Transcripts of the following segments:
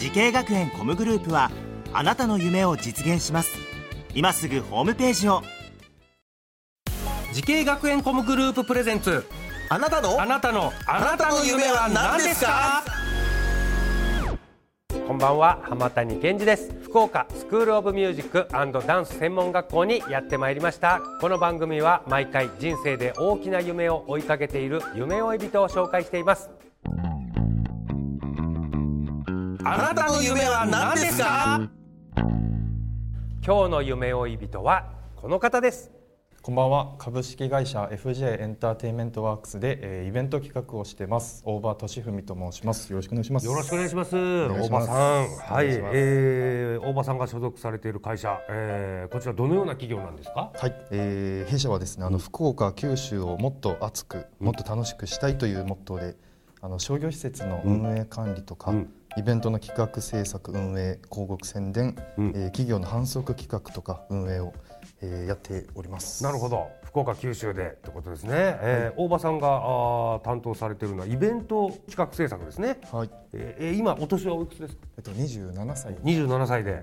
滋慶学園 COMグループはあなたの夢を実現します。今すぐホームページを。滋慶学園 COMグループプレゼンツ。あなたの？あなたのあなたの夢は何ですか？こんばんは浜谷健司です。福岡スクールオブミュージックダンス専門学校にやってまいりました。この番組は毎回人生で大きな夢を追いかけている夢追い人を紹介していますあなたの夢は何ですか？今日の夢追い人はこの方です。こんばんは。株式会社 FJ エンターテインメントワークスで、えー、イベント企画をしてます。大場俊文と申します。よろしくお願いします。よろしくお願いします。大場さん。はい、えー、大場さんが所属されている会社、えー、こちらどのような企業なんですか？はい、えー、弊社はですねあの福岡九州をもっと熱くもっと楽しくしたいというモットーであの商業施設の運営管理とか、うん。イベントの企画制作運営広告宣伝、うん。えー企業の販促企画とか運営を、えーやっております。なるほど。福岡九州でってことですね、えー大場さんがあー担当されているのはイベント企画制作ですね、はい。えーえー今お年はおいくつですか？えっと27歳。で27歳で。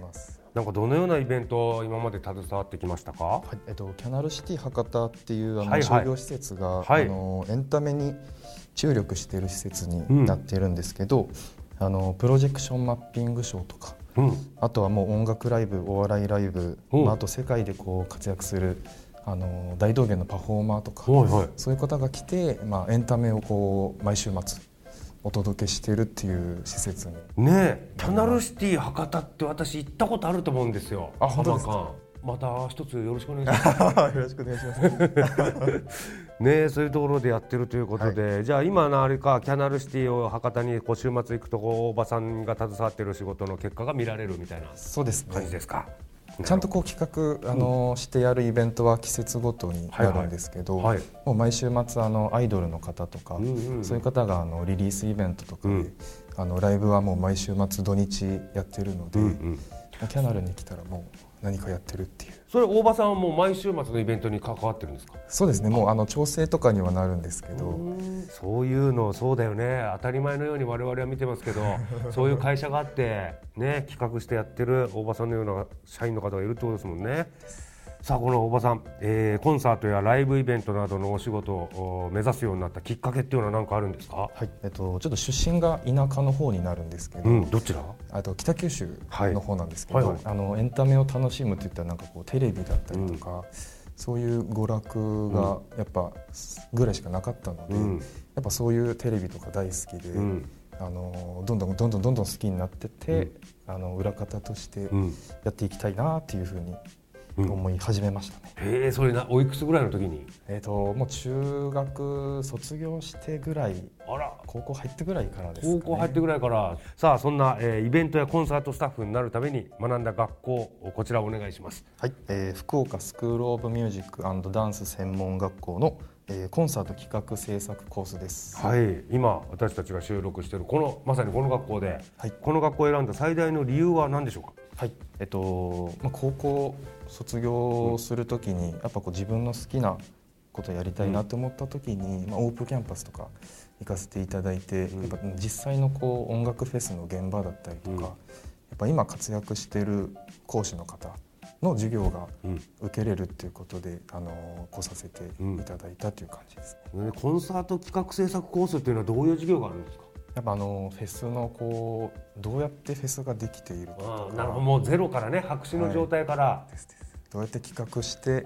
なんかどのようなイベントを今まで携わってきましたか？はい。えっと、キャナルシティ博多っていうあの、はいはい。商業施設が、はい。あのエンタメに注力している施設になっているんですけど、あのプロジェクションマッピングショーとかうん。あとはもう音楽ライブお笑いライブ、うん。まあ、あと世界でこう活躍するあの大道芸のパフォーマーとか、はいはい。そういう方が来て、まあ、エンタメをこう毎週末お届けしているっていう施設に。ねえ。キャナルシティ博多って私行ったことあると思うんですよ。あ本当ですか？また一つよろしくお願いします。よろしくお願いします。ねえそういうところでやってるということで、じゃあ今のあれかキャナルシティを博多にこう週末行くとこう大場さんが携わっている仕事の結果が見られるみたいなそうですね。感じですか？ちゃんとこう企画あの、してやるイベントは季節ごとになるんですけど、はいはいもう毎週末あのアイドルの方とか、んうん。そういう方があのリリースイベントとかで、うん。あのライブはもう毎週末土日やってるので、うんうん。キャナルに来たらもう何かやってるっていうそれ大場さんはもう毎週末のイベントに関わってるんですか？そうですねもうあの調整とかにはなるんですけど、そういうのそうだよね当たり前のように我々は見てますけど そういう会社があってね企画してやってる大場さんのような社員の方がいるってことですもんね。さあこの大場さん、えーコンサートやライブイベントなどのお仕事を目指すようになったきっかけっていうのは何かあるんですか、はいえっと、ちょっと出身が田舎の方になるんですけど、うん、どちら？あと北九州の方なんですけど、はいはい。はいあのエンタメを楽しむって言ったらなんかこうテレビだったりとか、そういう娯楽がやっぱぐらいしかなかったので、うん。やっぱそういうテレビとか大好きで、うん。あのどんどんどんどんどんどん好きになってて、あの裏方としてうん。やっていきたいなっていうふうに思い始めましたね。へえそれなおいくつぐらいの時に？えっ、ともう中学卒業してぐらいあら。高校入ってぐらいからですかね。高校入ってぐらいから。さあそんな、えーイベントやコンサートスタッフになるために学んだ学校こちらお願いします。はい、えー福岡スクール・オブ・ミュージックダンス専門学校の、えーコンサート企画制作コースです。はい。今私たちが収録しているこのまさにこの学校で、はい。この学校を選んだ最大の理由は何でしょうか？はい、えっと、まあ、高校卒業するときに、やっぱこう自分の好きなことやりたいなと思ったときに、まあ、オープンキャンパスとか行かせていただいて、やっぱ実際のこう音楽フェスの現場だったりとか、うん。やっぱ今活躍している講師の方の授業がうん受けれるっていうことで、あの来させていただいたという感じですね。ねコンサート企画制作コースっていうのはどういう授業があるんですか？やっぱあのフェスのこうどうやってフェスができているかとか。なるほど。もうゼロからね白紙の状態から、どうやって企画して、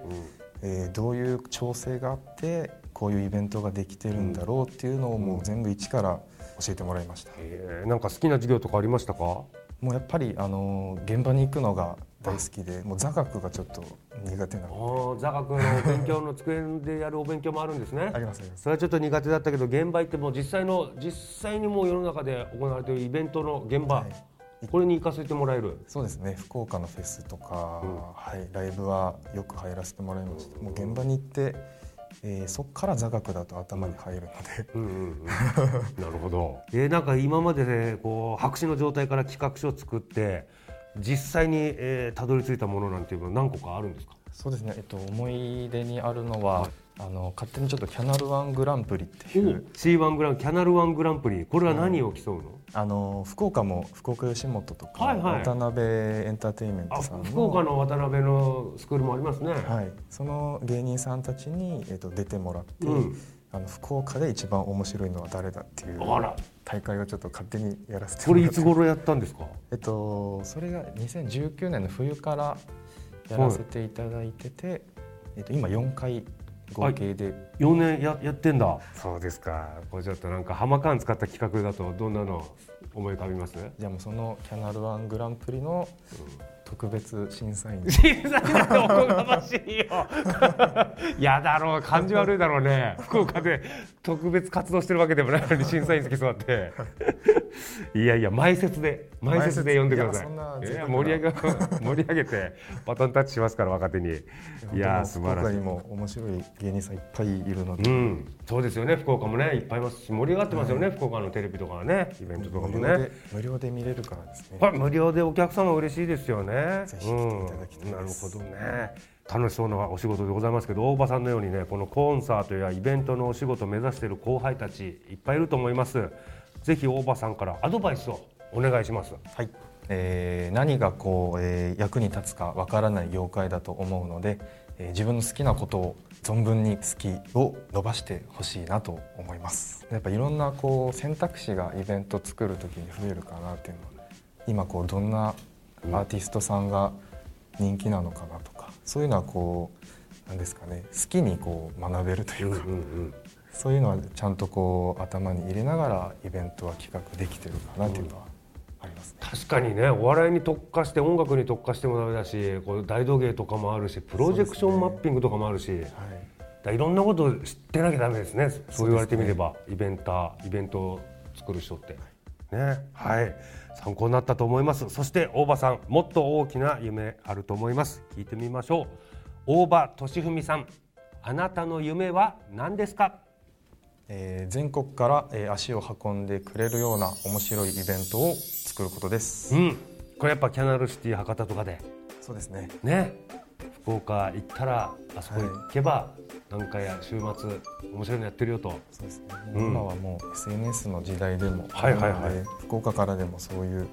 えーどういう調整があってこういうイベントができてるんだろうっていうのをもう全部一から教えてもらいました、えー。なんか好きな授業とかありましたか？もうやっぱりあの現場に行くのが大好きでもう座学がちょっと苦手なあのー座学のお勉強の机でやるお勉強もあるんですね。ありますそれはちょっと苦手だったけど現場行ってもう実際の実際にもう世の中で行われているイベントの現場、はい。これに行かせてもらえる？そうですね。福岡のフェスとか、うん。はい、ライブはよく入らせてもらいました。もう現場に行って、えーそこから座学だと頭に入るので、うんうんうん、なるほど。えーなんか今までねこう白紙の状態から企画書を作って実際に、えーたどり着いたものなんていうのは何個かあるんですか？そうですね、えっと、思い出にあるのは、あの勝手にちょっとキャナルワングランプリっていう C1 グランキャナルワングランプリこれは何を競うの？あの福岡も福岡吉本とか、はいはい。渡辺エンターテインメンあトさんの福岡の渡辺のスクールもありますね。はい、その芸人さんたちに、えっと、出てもらって、うん。あの福岡で一番面白いのは誰だっていう大会をちょっと勝手にやらせてこれいつ頃やったんですか？えっと、それが2019年の冬からやらせていただいてて、えっと、今4回合計で、4年ややってんだ。そうですか。これちょっとなんかハマカーン使った企画だとどんなの思い浮かびます？じゃあもうそのキャナルワングランプリの特別審査員。審査員だ。っておこがましいよ。やだろう。感じ悪いだろうね。福岡で特別活動してるわけでもないのに審査員席座っていやいや前説で前説で呼んでください。いやそんないや盛り上げ 盛り上げてバトンタッチしますから若手に。いや素晴らしい。も面白い芸人さんいっぱいいるので、うん、そうですよね。福岡もねいっぱいいますし盛り上がってますよね、福岡のテレビとかはねイベントとかもね。無料で見れるからですね。無料でお客様嬉しいですよね。ぜひ来ていただきたいなるほどね。楽しそうなお仕事でございますけど大場さんのようにねこのコンサートやイベントのお仕事を目指している後輩たちいっぱいいると思います。ぜひ大場さんからアドバイスをお願いします。はい、えー何がこう、えー役に立つかわからない業界だと思うので、えー自分の好きなことを存分に好きを伸ばしてほしいなと思います。やっぱいろんなこう選択肢がイベント作る時に増えるかなっていうのは今こうどんなアーティストさんが人気なのかなとかそういうのはこうなんですかね好きにこう学べるというか、そういうのはちゃんとこう頭に入れながらイベントは企画できてるかなっていうのはありますね。確かにねお笑いに特化して音楽に特化してもダメだしこう大道芸とかもあるしプロジェクションマッピングとかもあるし、はい。いろんなことを知ってなきゃダメですね。そう言われてみれば、イベンターイベントを作る人って。ね。はい。参考になったと思います。そして大場さんもっと大きな夢あると思います。聞いてみましょう。大場俊文さん。あなたの夢は何ですか？えー全国から、えー足を運んでくれるような面白いイベントを作ることです。うんこれやっぱキャナルシティ博多とかでそうですね。ね福岡行ったらあそこ行けば、なんかや週末面白いのやってるよとそうですね。うん今はもう SNS の時代でも、はいはいはい福岡からでもそういう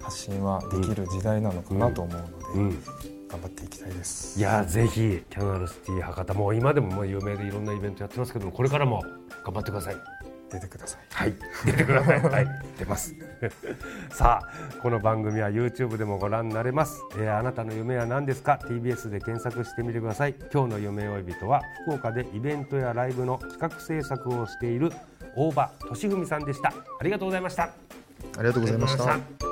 発信はできる時代なのかなと思うので、うん頑張っていきたいです。いやぜひキャナルシティ博多もう今でももう有名でいろんなイベントやってますけどもこれからも頑張ってください。出てください。はい。出てください。はい。出ます。さあこの番組は YouTube でもご覧になれます、えーあなたの夢は何ですか？TBS で検索してみてください。今日の夢追い人は福岡でイベントやライブの企画制作をしている大庭稔史さんでした。ありがとうございました。ありがとうございました。